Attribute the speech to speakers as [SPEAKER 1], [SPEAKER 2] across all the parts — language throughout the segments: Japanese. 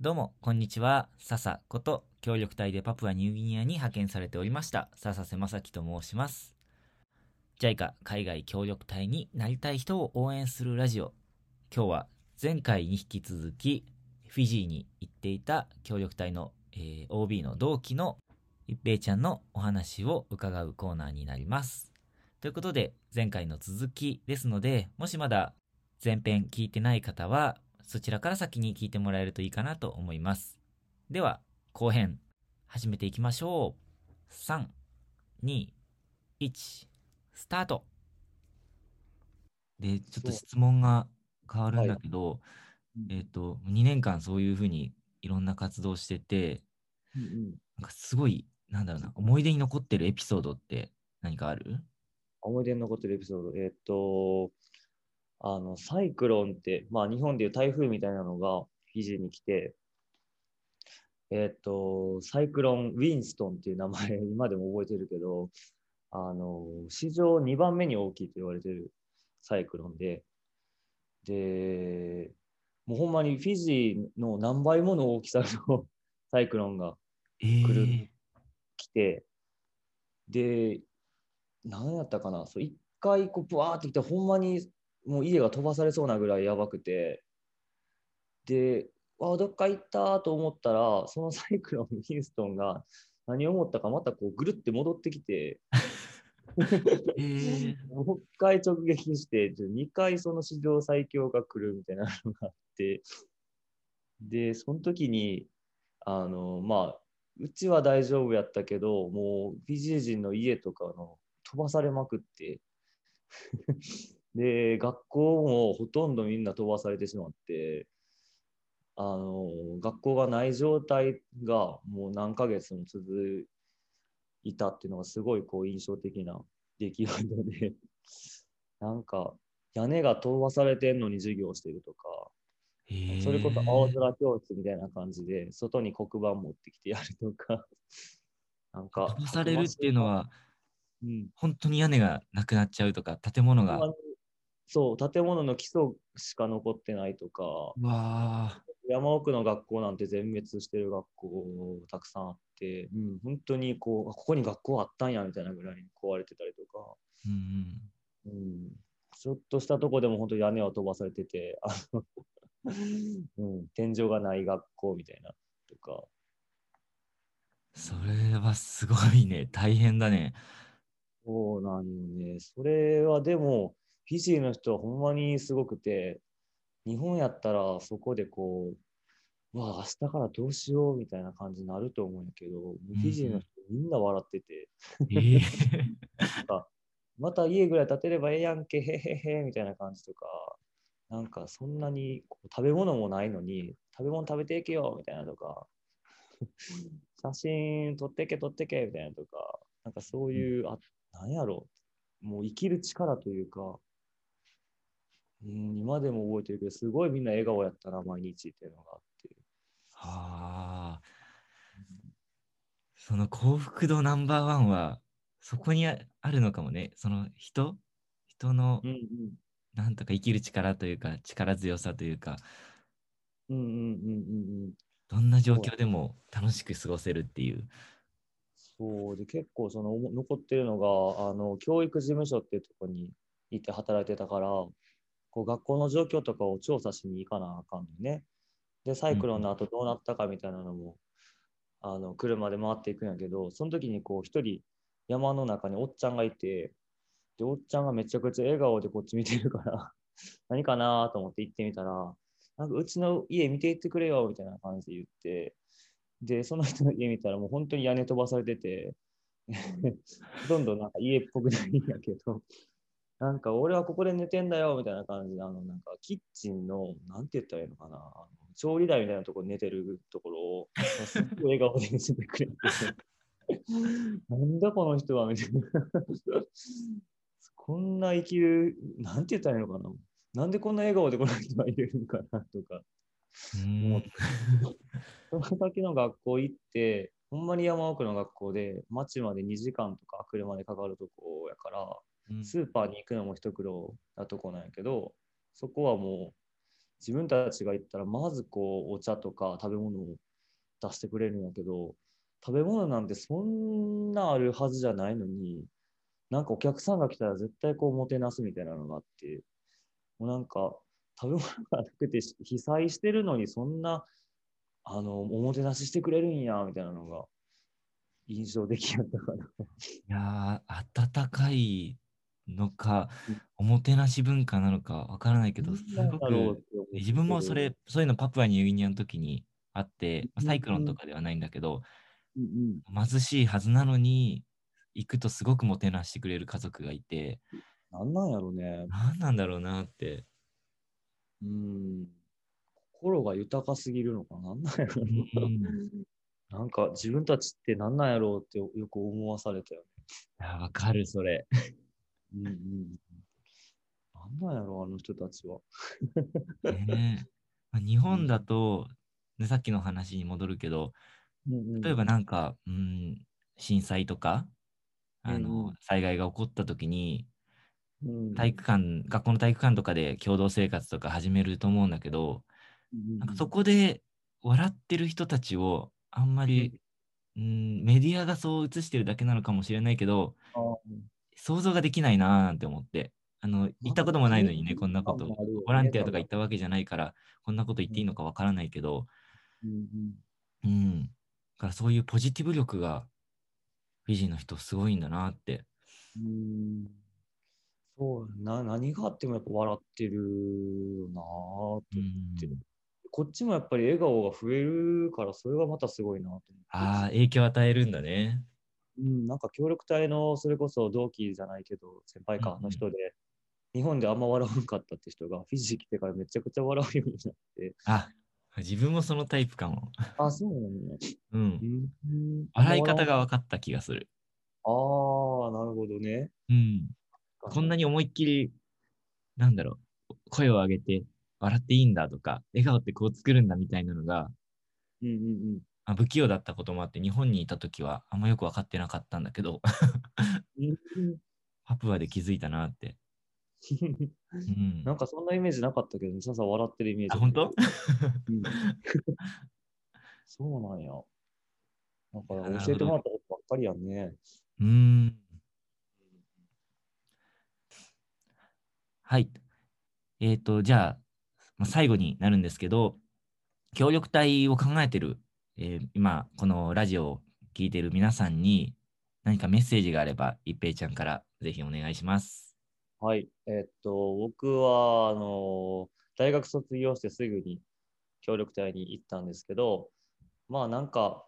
[SPEAKER 1] どうも、こんにちは。笹こと協力隊でパプアニューギニアに派遣されておりました、笹瀬正樹と申します。JICA 海外協力隊になりたい人を応援するラジオ。今日は前回に引き続き、フィジーに行っていた協力隊の、えー OB の同期の一平ちゃんのお話を伺うコーナーになります。ということで、前回の続きですので、もしまだ前編聞いてない方は、そちらから先に聞いてもらえるといいかなと思います。では、後編、始めていきましょう。3、2、1、スタートで、ちょっと質問が変わるんだけど、
[SPEAKER 2] うん
[SPEAKER 1] えっ、と、2年間そういうふうにいろんな活動してて、
[SPEAKER 2] うんうん
[SPEAKER 1] なんかすごい、なんだろうな、思い出に残ってるエピソードって何かある？
[SPEAKER 2] 思い出に残ってるエピソード。えーっと、あの、サイクロンって、まあ日本でいう台風みたいなのがフィジーに来て、えっと、サイクロン・ウィンストンっていう名前、今でも覚えてるけど、あの、史上2番目に大きいと言われてるサイクロンで、で、もうほんまにフィジーの何倍もの大きさの サイクロンが
[SPEAKER 1] えー、
[SPEAKER 2] 来て、で、何やったかな、そう一回こう、ブワーって来て、ほんまにもう家が飛ばされそうなぐらいやばくて、で、あどっか行ったと思ったら、そのサイクロン、ウィンストンが何を思ったか、またこうぐるって戻ってきて、
[SPEAKER 1] え。ー、
[SPEAKER 2] もう一回直撃して、2回その史上最強が来るみたいなのがあって、で、その時に、あの、まあ、うちは大丈夫やったけど、もうフィジー人の家とかの飛ばされまくって、で、学校もほとんどみんな飛ばされてしまって、あの、学校がない状態がもう何ヶ月も続いたっていうのがすごいこう印象的な出来事で、なんか屋根が飛ばされてんのに授業してるとか、
[SPEAKER 1] えー、
[SPEAKER 2] それこそ青空教室みたいな感じで、外に黒板持ってきてやるとか、なんか。
[SPEAKER 1] 飛ばされるっていうのは、
[SPEAKER 2] うん、
[SPEAKER 1] 本当に屋根がなくなっちゃうとか、建物が。
[SPEAKER 2] そう、建物の基礎しか残ってないとか、
[SPEAKER 1] うわ
[SPEAKER 2] 山奥の学校なんて全滅してる学校たくさんあって、うん、本当にこう、あここに学校あったんやみたいなぐらいに壊れてたりとか、
[SPEAKER 1] ーうんうん。
[SPEAKER 2] うん、ちょっとしたとこでも本当屋根は飛ばされてて、あのうん、天井がない学校みたいなとか、
[SPEAKER 1] それはすごいね。大変だね。
[SPEAKER 2] そうなんよね。それはでも、フィジーの人はほんまにすごくて、日本やったらそこでこう、うわあ、明日からどうしようみたいな感じになると思うんやけど、フィジーの人みんな笑ってて、
[SPEAKER 1] えー、
[SPEAKER 2] また家ぐらい建てればええやんけ、へへへみたいな感じとか、なんかそんなに食べ物もないのに、食べ物食べていけよみたいなとか、写真撮ってけ撮ってけみたいなとか、なんかそういう、あ、なんやろう、もう生きる力というか、うん、今でも覚えてるけど、すごいみんな笑顔やったな、毎日っていうのがあって。
[SPEAKER 1] はあ。その幸福度ナンバーワンは、そこにああるのかもね。その人？人の
[SPEAKER 2] うんうん。
[SPEAKER 1] なんとか生きる力というか、力強さというか、
[SPEAKER 2] うんうんうんうんうん。
[SPEAKER 1] どんな状況でも楽しく過ごせるっていう。
[SPEAKER 2] そうで結構その残ってるのがあの教育事務所っていうところにいて働いてたからこう学校の状況とかを調査しに行かなあかんのね。でサイクロンの後どうなったかみたいなのも、あの車で回っていくんやけどその時にこう一人山の中におっちゃんがいてでおっちゃんがめちゃくちゃ笑顔でこっち見てるから 何かなと思って行ってみたらなんかうちの家見ていってくれよみたいな感じで言ってで、その人の家見たらもう本当に屋根飛ばされてて、ほとんどなんか家っぽくないんやけど、なんか俺はここで寝てんだよみたいな感じで、あのなんかキッチンの、なんて言ったらいいのかな、あの調理台みたいなところに寝てるところを、すっごい笑顔で見せてくれて、なんだこの人はみたいな。こんな生きる、なんて言ったらいいのかな。なんでこんな笑顔でこの人はいるのかなとか。
[SPEAKER 1] うーん
[SPEAKER 2] その先の学校行って、ほんまに山奥の学校で、町まで2時間とか車でかかるとこやから、
[SPEAKER 1] うん
[SPEAKER 2] スーパーに行くのも一苦労なとこなんやけど、そこはも自分たちが行ったら、まずこう、お茶とか食べ物を出してくれるんやけど、食べ物なんてそんなあるはずじゃないのに、なんかお客さんが来たら絶対こう、もてなすみたいなのがあって、もうなんか、食べ物がなくて被災してるのに、そんな、あの、おもてなししてくれるんや、みたいなのが印象的やったかな。
[SPEAKER 1] いやー、温かいのか
[SPEAKER 2] うん、
[SPEAKER 1] おもてなし文化なのかわからないけど、すごく、自分もそれ、そういうのパプアニューギニアの時にあって、
[SPEAKER 2] うん
[SPEAKER 1] サイクロンとかではないんだけど、
[SPEAKER 2] うんうん、
[SPEAKER 1] 貧しいはずなのに、行くとすごくもてなしてくれる家族がいて、
[SPEAKER 2] なんなんやろね。
[SPEAKER 1] 何なんだろうなって。
[SPEAKER 2] うん。心が豊かすぎるのかな。なんなんやろ
[SPEAKER 1] うん
[SPEAKER 2] な。なんか自分たちってなんなんやろうってよく思わされたよ
[SPEAKER 1] いやわかる、それ。
[SPEAKER 2] ね。うんうん。なんなんやろう、あの人たちは。
[SPEAKER 1] ねえまあ日本だと、ね、さっきの話に戻るけど、例えばなんか、うん、震災とか、あの
[SPEAKER 2] ん、
[SPEAKER 1] 災害が起こった時に、
[SPEAKER 2] うん、
[SPEAKER 1] 体育館、学校の体育館とかで共同生活とか始めると思うんだけど、
[SPEAKER 2] うん
[SPEAKER 1] なんかそこで笑ってる人たちをあんまり、うん、メディアがそう映してるだけなのかもしれないけど、想像ができないなーなんて思って。あの、行ったこともないのにね、こんなこと。ボランティアとか行ったわけじゃないから、こんなこと言っていいのかわからないけど、
[SPEAKER 2] うん
[SPEAKER 1] うん。だからそういうポジティブ力が、フィジーの人すごいんだなって。
[SPEAKER 2] うんうんそうな、何があってもやっぱ笑ってるよなぁと
[SPEAKER 1] う
[SPEAKER 2] 思って
[SPEAKER 1] ん。
[SPEAKER 2] こっちもやっぱり笑顔が増えるから、それがまたすごいなと思って。
[SPEAKER 1] ああ、影響与えるんだね。
[SPEAKER 2] うん、なんか協力隊のそれこそ同期じゃないけど、先輩か
[SPEAKER 1] うんうん
[SPEAKER 2] の人で、日本であんま笑わんかったって人が、フィジー来てからめちゃくちゃ笑うようになって、
[SPEAKER 1] あ、自分もそのタイプかも。
[SPEAKER 2] あ、そうなのね。
[SPEAKER 1] うん。
[SPEAKER 2] うん、
[SPEAKER 1] 笑い方が
[SPEAKER 2] あ
[SPEAKER 1] 分かった気がする。
[SPEAKER 2] あー、なるほどね。
[SPEAKER 1] うん。こんなに思いっきり、なんだろう、声を上げて笑っていいんだとか、笑顔ってこう作るんだみたいなのが、
[SPEAKER 2] うんうん
[SPEAKER 1] まあ、不器用だったこともあって、日本にいた時はあんまよく分かってなかったんだけど、
[SPEAKER 2] うん。
[SPEAKER 1] パプアで気づいたなって。うん。
[SPEAKER 2] なんかそんなイメージなかったけど、ささ笑ってるイメージ。
[SPEAKER 1] あ、本当？
[SPEAKER 2] うん そうなんや。なんか教えてもらったことばっかりやんね。
[SPEAKER 1] うーん。はい。えっ、と、じゃあ、まあ、最後になるんですけど、協力隊を考えてる、えー今、このラジオを聞いてる皆さんに何かメッセージがあれば、一平ちゃんからぜひお願いします。
[SPEAKER 2] はい。えっと、僕は、あの、大学卒業してすぐに協力隊に行ったんですけど、まあなんか、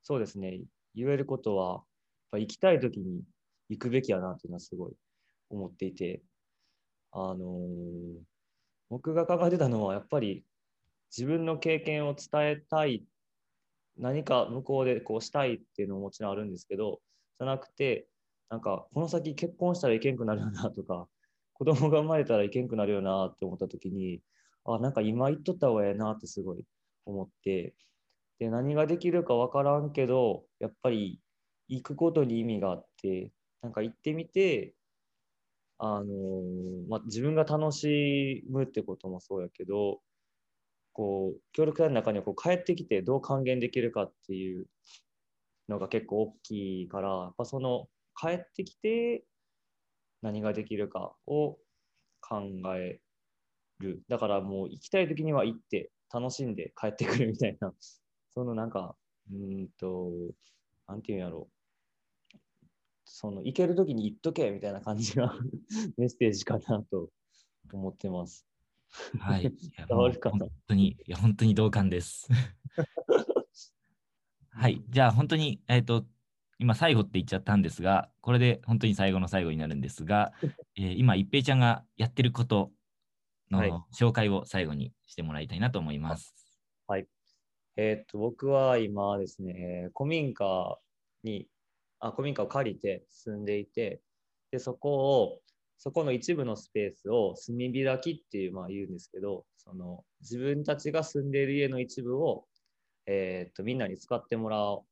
[SPEAKER 2] そうですね、言えることは、やっぱ行きたい時に行くべきやなっていうのはすごい思っていて、あの僕が考えてたのは、やっぱり自分の経験を伝えたい、何か向こうでこうしたいっていうのももちろんあるんですけど、じゃなくて、なんかこの先結婚したらいけんくなるよなとか、子供が生まれたらいけんくなるよなって思った時に、あ、なんか今言っとった方がええなってすごい思って、で、何ができるかわからんけど、やっぱり行くことに意味があって、なんか行ってみて、あのーまあ、自分が楽しむってこともそうやけど、こう、協力隊の中にはこう帰ってきてどう還元できるかっていうのが結構大きいから、やっぱその帰ってきて何ができるかを考える。だからもう行きたい時には行って楽しんで帰ってくるみたいな、そのなんか、うんと、なんていうんやろう。その行ける時に行っとけみたいな感じが メッセージかなと思ってます。
[SPEAKER 1] はい。本当に、いや、本当に同感です。はい。じゃあ、本当に、えっ、と、今、最後って言っちゃったんですが、これで本当に最後の最後になるんですが、えー今、一平ちゃんがやってること
[SPEAKER 2] はい
[SPEAKER 1] の紹介を最後にしてもらいたいなと思います。
[SPEAKER 2] えーっと、僕は今ですね、古民家に、あ、古民家を借りて住んでいて、で、そこを、そこの一部のスペースを炭開きっていう、まあ言うんですけど、その自分たちが住んでいる家の一部を、えーっと、みんなに使ってもらっ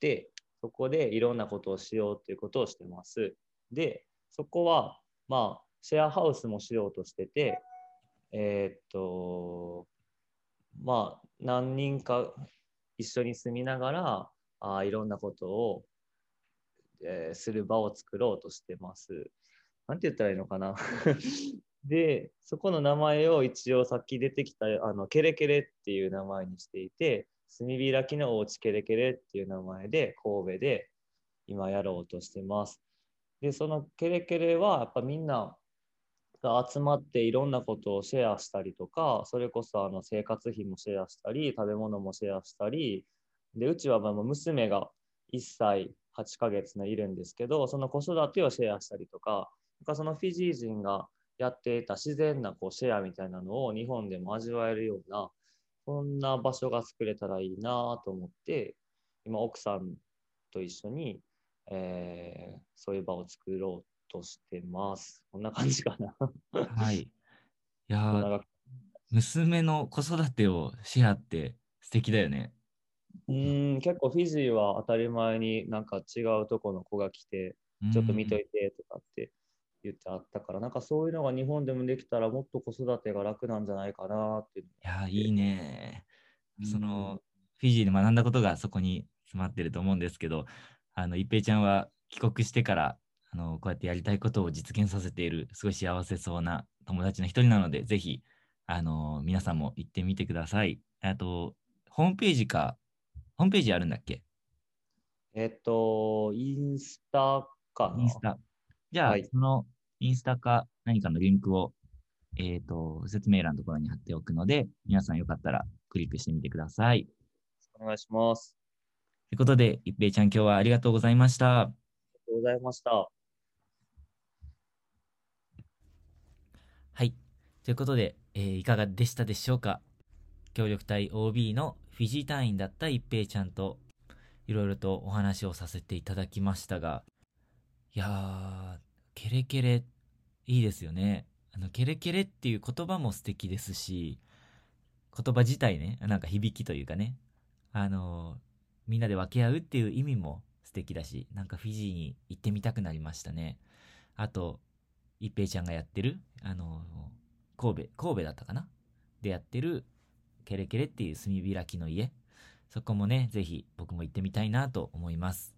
[SPEAKER 2] て、そこでいろんなことをしようっていうことをしてます。で、そこは、まあ、シェアハウスもしようとしてて、えーっと、まあ、何人か一緒に住みながら、あいろんなことを、えーする場を作ろうとしてます。なんて言ったらいいのかな。で、そこの名前を一応さっき出てきた、あの、ケレケレっていう名前にしていて、炭開きのおうちケレケレっていう名前で神戸で今やろうとしてます。で、そのケレケレはやっぱみんなが集まっていろんなことをシェアしたりとか、それこそあの生活費もシェアしたり、食べ物もシェアしたり、で、うちはまあ娘が1歳8ヶ月のいるんですけど、その子育てをシェアしたりとか、かそのフィジー人がやっていた自然なこうシェアみたいなのを日本でも味わえるような、そんな場所が作れたらいいなと思って、今奥さんと一緒に、えーそういう場を作ろうとしてます。こんな感じかな。
[SPEAKER 1] はい。いや娘の子育てをシェアって素敵だよね。
[SPEAKER 2] うーん、結構フィジーは当たり前になんか違うとこの子が来て、ちょっと見と
[SPEAKER 1] うん
[SPEAKER 2] いてとかって言ってあったから、なんかそういうのが日本でもできたらもっと子育てが楽なんじゃないかなって
[SPEAKER 1] いやー、いいね。
[SPEAKER 2] うん
[SPEAKER 1] その、フィジーで学んだことがそこに詰まってると思うんですけど、あの、一平ちゃんは帰国してから、あの、こうやってやりたいことを実現させている、すごい幸せそうな友達の一人なので、ぜひ、あの、皆さんも行ってみてください。あと、ホームページか、ホームページあるんだっけ？
[SPEAKER 2] えっと、インスタかな
[SPEAKER 1] インスタ。じゃあ、
[SPEAKER 2] はい
[SPEAKER 1] そのインスタか何かのリンクを、えっ、と、説明欄のところに貼っておくので、皆さんよかったらクリックしてみてください。
[SPEAKER 2] お願いします。
[SPEAKER 1] ということで、一平ちゃん今日はありがとうございました。
[SPEAKER 2] ありがとうございました。
[SPEAKER 1] はい。ということで、えーいかがでしたでしょうか？協力隊 OB のフィジー隊員だった一平ちゃんと、いろいろとお話をさせていただきましたが、いやー、ケレケレ、いいですよね。あの、ケレケレっていう言葉も素敵ですし、言葉自体ね、なんか響きというかね、あのみんなで分け合うっていう意味も素敵だし、なんかフィジーに行ってみたくなりましたね。あと、一平ちゃんがやってる、あの神戸、神戸だったかな？でやってる、ケレケレっていう炭開きの家。そこもね、ぜひ僕も行ってみたいなと思います。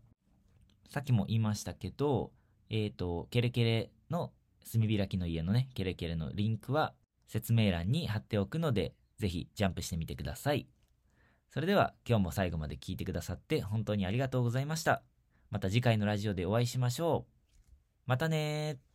[SPEAKER 1] さっきも言いましたけど、えっ、と、ケレケレの炭開きの家のね、ケレケレのリンクは説明欄に貼っておくので、ぜひジャンプしてみてください。それでは今日も最後まで聞いてくださって本当にありがとうございました。また次回のラジオでお会いしましょう。またねー。